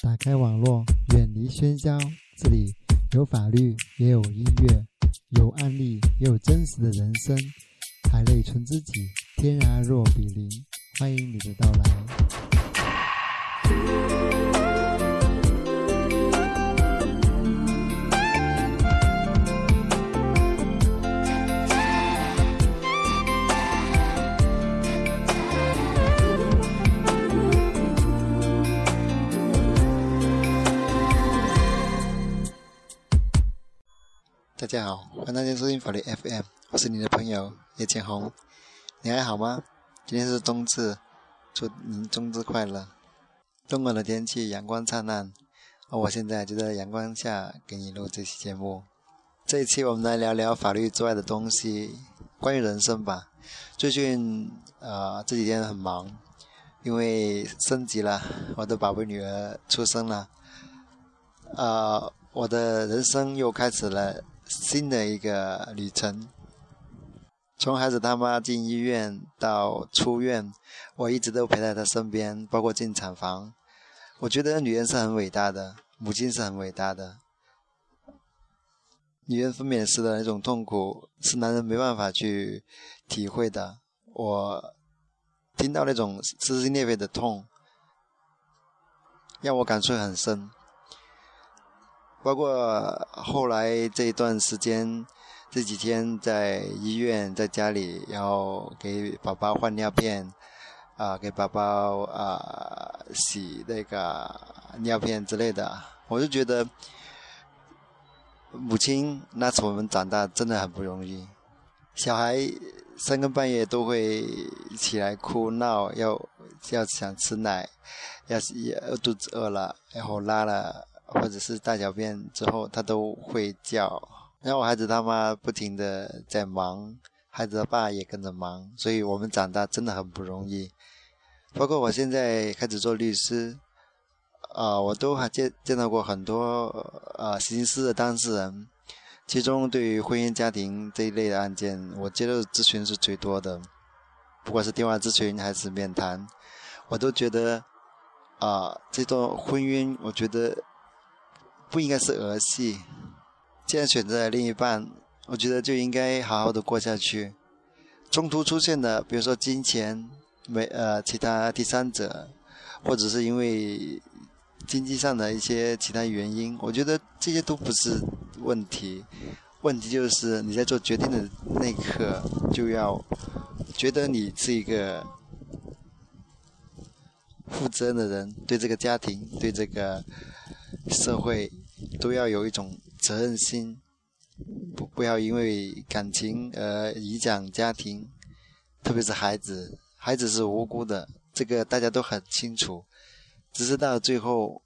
打开网络，远离喧嚣。这里有法律，也有音乐，有案例，也有真实的人生。海内存知己，天涯若比邻。欢迎你的到来。大家好，欢迎收听法律 FM，我是你的朋友叶建红，你还好吗？今天是冬至，祝您冬至快乐。东莞的天气阳光灿烂，而我现在就在阳光下给你录这期节目。这一期我们来聊聊法律之外的东西，关于人生吧。最近呃这几天很忙，因为升级了，我的宝贝女儿出生了，呃我的人生又开始了。新的一个旅程，从孩子他妈进医院到出院，我一直都陪在他身边，包括进产房。我觉得女人是很伟大的，母亲是很伟大的。女人分娩时的那种痛苦是男人没办法去体会的。我听到那种撕心裂肺的痛，让我感触很深。包括后来这一段时间，这几天在医院，在家里，然后给宝宝换尿片，啊，给宝宝啊洗那个尿片之类的，我就觉得母亲那扯我们长大真的很不容易。小孩三更半夜都会起来哭闹，要要想吃奶，要是肚子饿了，然后拉了。或者是大小便之后，他都会叫。然后我孩子他妈不停的在忙，孩子他爸也跟着忙，所以我们长大真的很不容易。包括我现在开始做律师，啊，我都还见见到过很多啊，刑事的当事人。其中对于婚姻家庭这一类的案件，我接受咨询是最多的，不管是电话咨询还是面谈，我都觉得啊，这段婚姻，我觉得。不应该是儿戏。既然选择了另一半，我觉得就应该好好的过下去。中途出现的，比如说金钱、没呃其他第三者，或者是因为经济上的一些其他原因，我觉得这些都不是问题。问题就是你在做决定的那一刻，就要觉得你是一个负责任的人，对这个家庭，对这个社会。都要有一种责任心，不不要因为感情而影响家庭，特别是孩子，孩子是无辜的，这个大家都很清楚。只是到最后，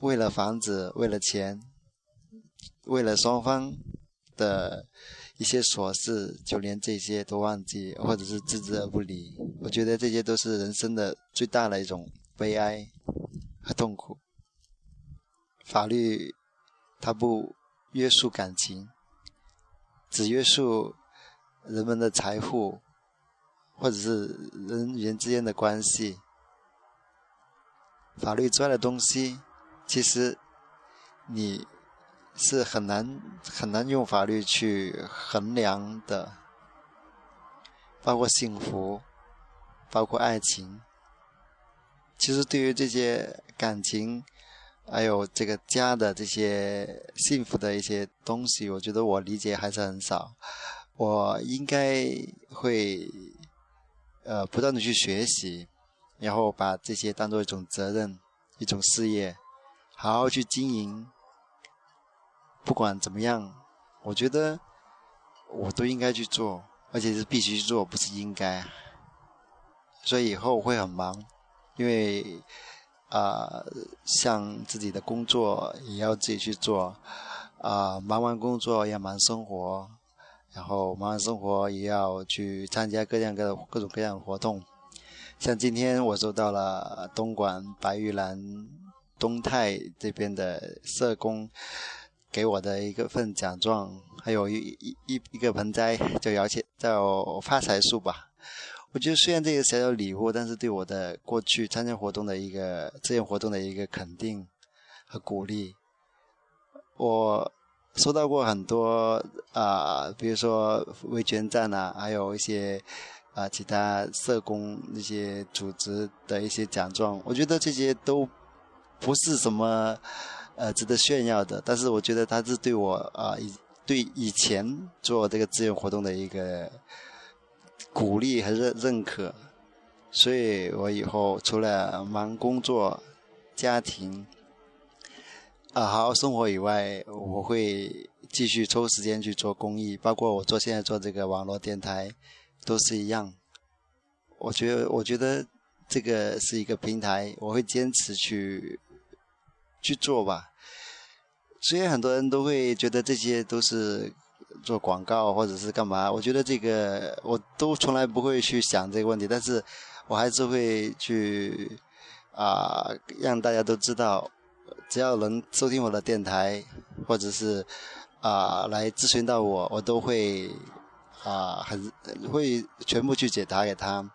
为了房子，为了钱，为了双方的一些琐事，就连这些都忘记，或者是置之而不理。我觉得这些都是人生的最大的一种悲哀和痛苦。法律，它不约束感情，只约束人们的财富，或者是人与人之间的关系。法律之外的东西，其实你是很难很难用法律去衡量的，包括幸福，包括爱情。其实对于这些感情，还有这个家的这些幸福的一些东西，我觉得我理解还是很少。我应该会呃不断的去学习，然后把这些当做一种责任、一种事业，好好去经营。不管怎么样，我觉得我都应该去做，而且是必须去做，不是应该。所以以后会很忙，因为。啊，像自己的工作也要自己去做，啊，忙完工作要忙生活，然后忙完生活也要去参加各样各各种各样的活动。像今天我收到了东莞白玉兰东泰这边的社工给我的一个份奖状，还有一一一个盆栽，叫摇钱，叫发财树吧。我觉得虽然这个小小礼物，但是对我的过去参加活动的一个志愿活动的一个肯定和鼓励。我收到过很多啊，比如说微捐站啊，还有一些啊其他社工那些组织的一些奖状。我觉得这些都不是什么呃值得炫耀的，但是我觉得他是对我啊以对以前做这个志愿活动的一个。鼓励还是认可，所以，我以后除了忙工作、家庭、好好生活以外，我会继续抽时间去做公益，包括我做现在做这个网络电台，都是一样。我觉得，我觉得这个是一个平台，我会坚持去去做吧。所以，很多人都会觉得这些都是。做广告或者是干嘛？我觉得这个我都从来不会去想这个问题，但是我还是会去啊，让大家都知道，只要能收听我的电台或者是啊来咨询到我，我都会啊很会全部去解答给他。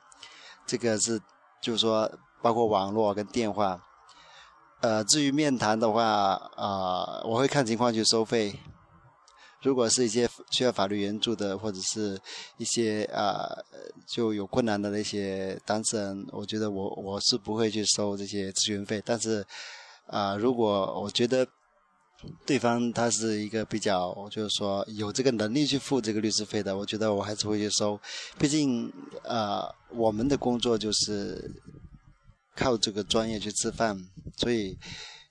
这个是就是说，包括网络跟电话，呃，至于面谈的话啊，我会看情况去收费。如果是一些需要法律援助的，或者是一些啊就有困难的那些当事人，我觉得我我是不会去收这些咨询费。但是啊，如果我觉得对方他是一个比较，就是说有这个能力去付这个律师费的，我觉得我还是会去收。毕竟啊，我们的工作就是靠这个专业去吃饭，所以。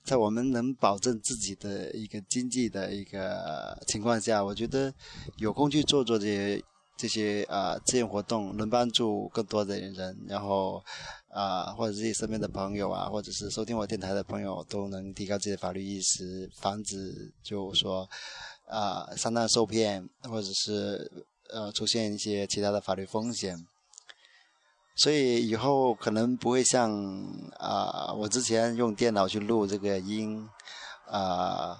在我们能保证自己的一个经济的一个情况下，我觉得有空去做做这些这些啊志愿活动，能帮助更多的人，然后啊，或者自己身边的朋友啊，或者是收听我电台的朋友，都能提高自己的法律意识，防止就说啊上当受骗，或者是呃出现一些其他的法律风险。所以以后可能不会像啊，我之前用电脑去录这个音，啊，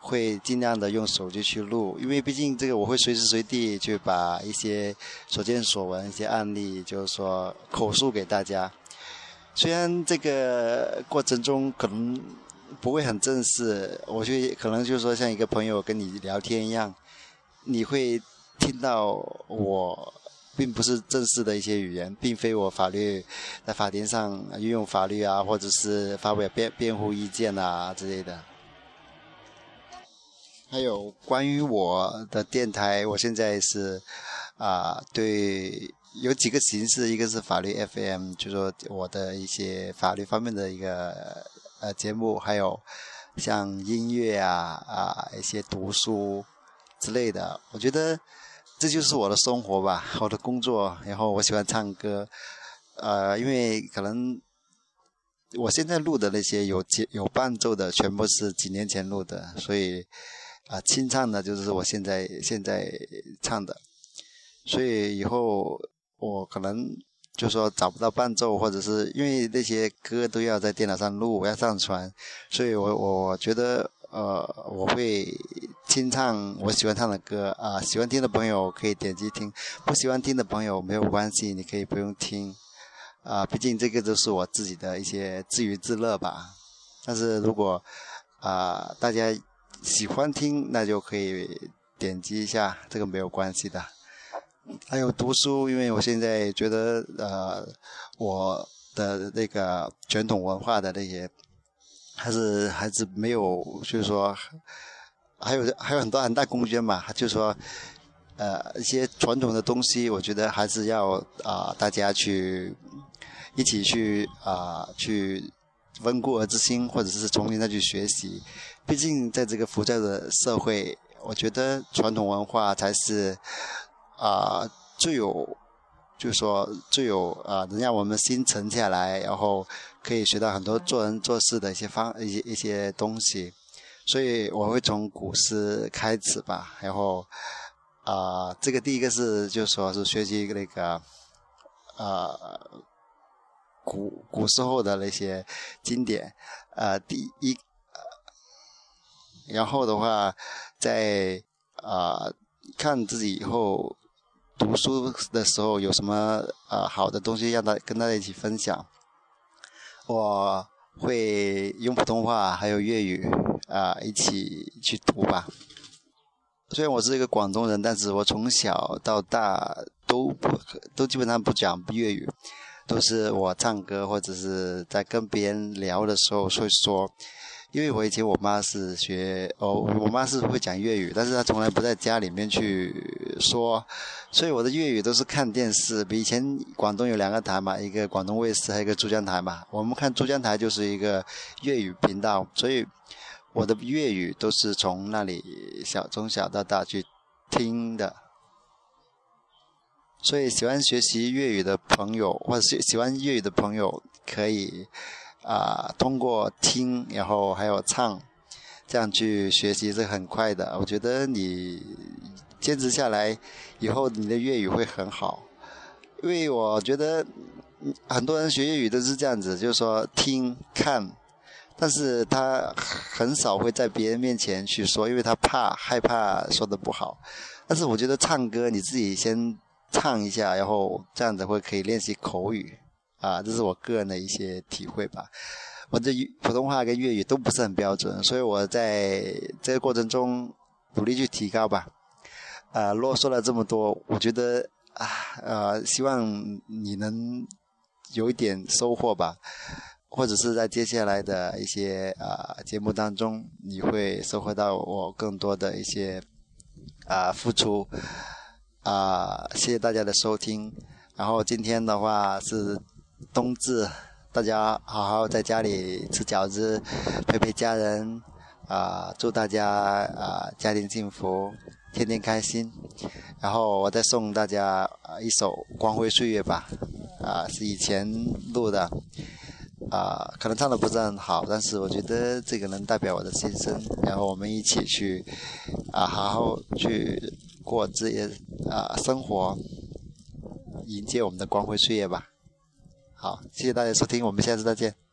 会尽量的用手机去录，因为毕竟这个我会随时随地去把一些所见所闻、一些案例，就是说口述给大家。虽然这个过程中可能不会很正式，我就可能就是说像一个朋友跟你聊天一样，你会听到我。并不是正式的一些语言，并非我法律在法庭上运用法律啊，或者是发表辩辩护意见啊之类的。还有关于我的电台，我现在是啊，对，有几个形式，一个是法律 FM，就说我的一些法律方面的一个呃节目，还有像音乐啊啊一些读书之类的，我觉得。这就是我的生活吧，我的工作，然后我喜欢唱歌，呃，因为可能我现在录的那些有节有伴奏的，全部是几年前录的，所以啊，清唱的就是我现在现在唱的，所以以后我可能就说找不到伴奏，或者是因为那些歌都要在电脑上录，我要上传，所以我我觉得。呃，我会清唱我喜欢唱的歌啊，喜欢听的朋友可以点击听，不喜欢听的朋友没有关系，你可以不用听啊。毕竟这个都是我自己的一些自娱自乐吧。但是如果啊，大家喜欢听，那就可以点击一下，这个没有关系的。还有读书，因为我现在觉得呃，我的那个传统文化的那些。还是还是没有，就是说，还有还有很多很大空间嘛。就是说，呃，一些传统的东西，我觉得还是要啊，大家去一起去啊，去温故而知新，或者是重新再去学习。毕竟在这个浮躁的社会，我觉得传统文化才是啊最有。就说最有啊，能让我们心沉下来，然后可以学到很多做人做事的一些方一些一些东西。所以我会从古诗开始吧，然后啊，这个第一个是就说是学习那个啊古古时候的那些经典啊第一，然后的话在啊看自己以后。读书的时候有什么呃好的东西，让他跟大家一起分享。我会用普通话还有粤语啊一起去读吧。虽然我是一个广东人，但是我从小到大都不都基本上不讲粤语，都是我唱歌或者是在跟别人聊的时候会说。因为我以前我妈是学哦，我妈是会讲粤语，但是她从来不在家里面去说，所以我的粤语都是看电视。比以前广东有两个台嘛，一个广东卫视，还有一个珠江台嘛。我们看珠江台就是一个粤语频道，所以我的粤语都是从那里小从小到大去听的。所以喜欢学习粤语的朋友，或者是喜欢粤语的朋友，可以。啊，通过听，然后还有唱，这样去学习是很快的。我觉得你坚持下来以后，你的粤语会很好。因为我觉得很多人学粤语都是这样子，就是说听看，但是他很少会在别人面前去说，因为他怕害怕说的不好。但是我觉得唱歌你自己先唱一下，然后这样子会可以练习口语。啊，这是我个人的一些体会吧。我这普通话跟粤语都不是很标准，所以我在这个过程中努力去提高吧。啊，啰嗦了这么多，我觉得啊，呃，希望你能有一点收获吧，或者是在接下来的一些啊节目当中，你会收获到我更多的一些啊付出。啊，谢谢大家的收听。然后今天的话是。冬至，大家好好在家里吃饺子，陪陪家人，啊，祝大家啊家庭幸福，天天开心。然后我再送大家一首《光辉岁月》吧，啊，是以前录的，啊，可能唱的不是很好，但是我觉得这个能代表我的心声。然后我们一起去，啊，好好去过这些啊生活，迎接我们的光辉岁月吧。好，谢谢大家收听，我们下次再见。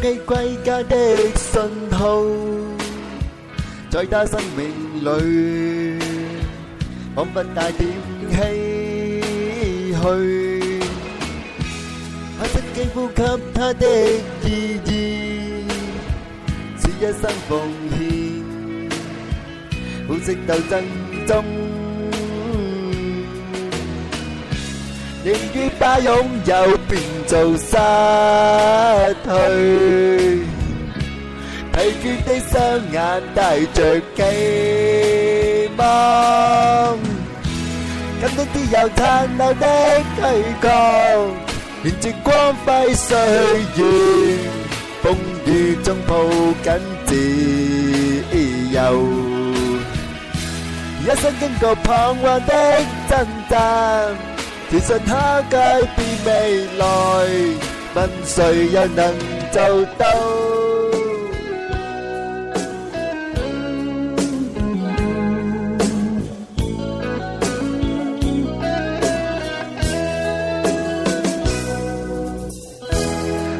机归家的讯号，在他生命里仿佛带点唏嘘，他不计付出他的意义，是一生奉献，苦涩斗争中宁愿把拥有。变做失去，疲倦的双眼带着期望，今天自由残留的躯抗，迎接光辉岁月，风雨中抱紧自由，一生经过彷徨的挣扎。自信他改变未来，问谁又能做到？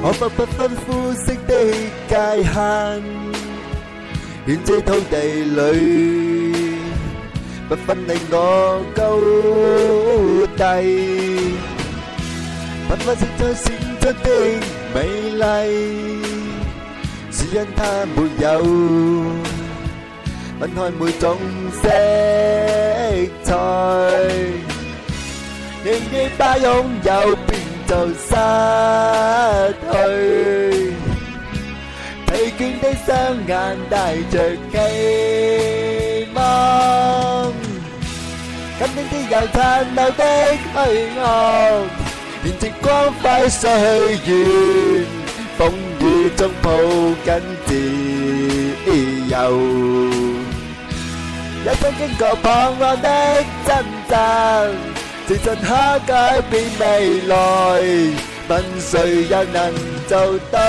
我不不分肤色的界限，愿这土地里。và phân này ngó câu tay bắt và xin thơ xin thơ tình mây lay xin lên tha mùi dầu vẫn hỏi mùi trong xe thôi nên cái ba ông giàu bình trời xa thôi thấy kinh tế sang ngàn đại trời cây mong 今天自由残留的天空，燃着光輝歲月，風雨中抱緊自由。一生經過彷徨的挣扎，自信可改變未來，問誰又能做到？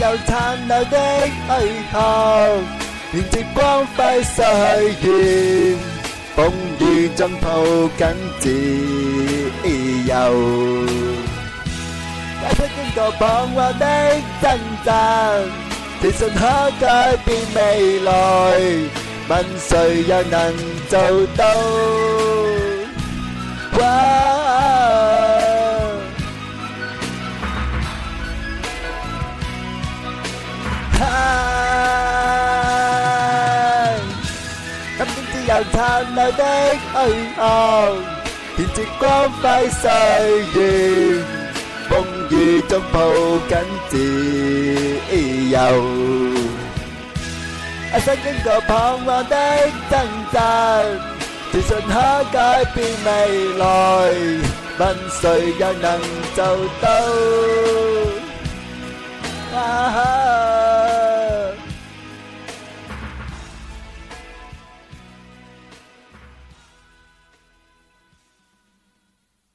有殘留的虛構，連接光輝失去完，風雨中抱緊自由。解釋經過彷徨的掙扎，自信可改變未來，問誰又能做到？燦爛的虛空，填直光輝歲月，風雨中抱緊自由。一生經過彷徨的掙扎，自信可改變未來，問誰又能做到？啊！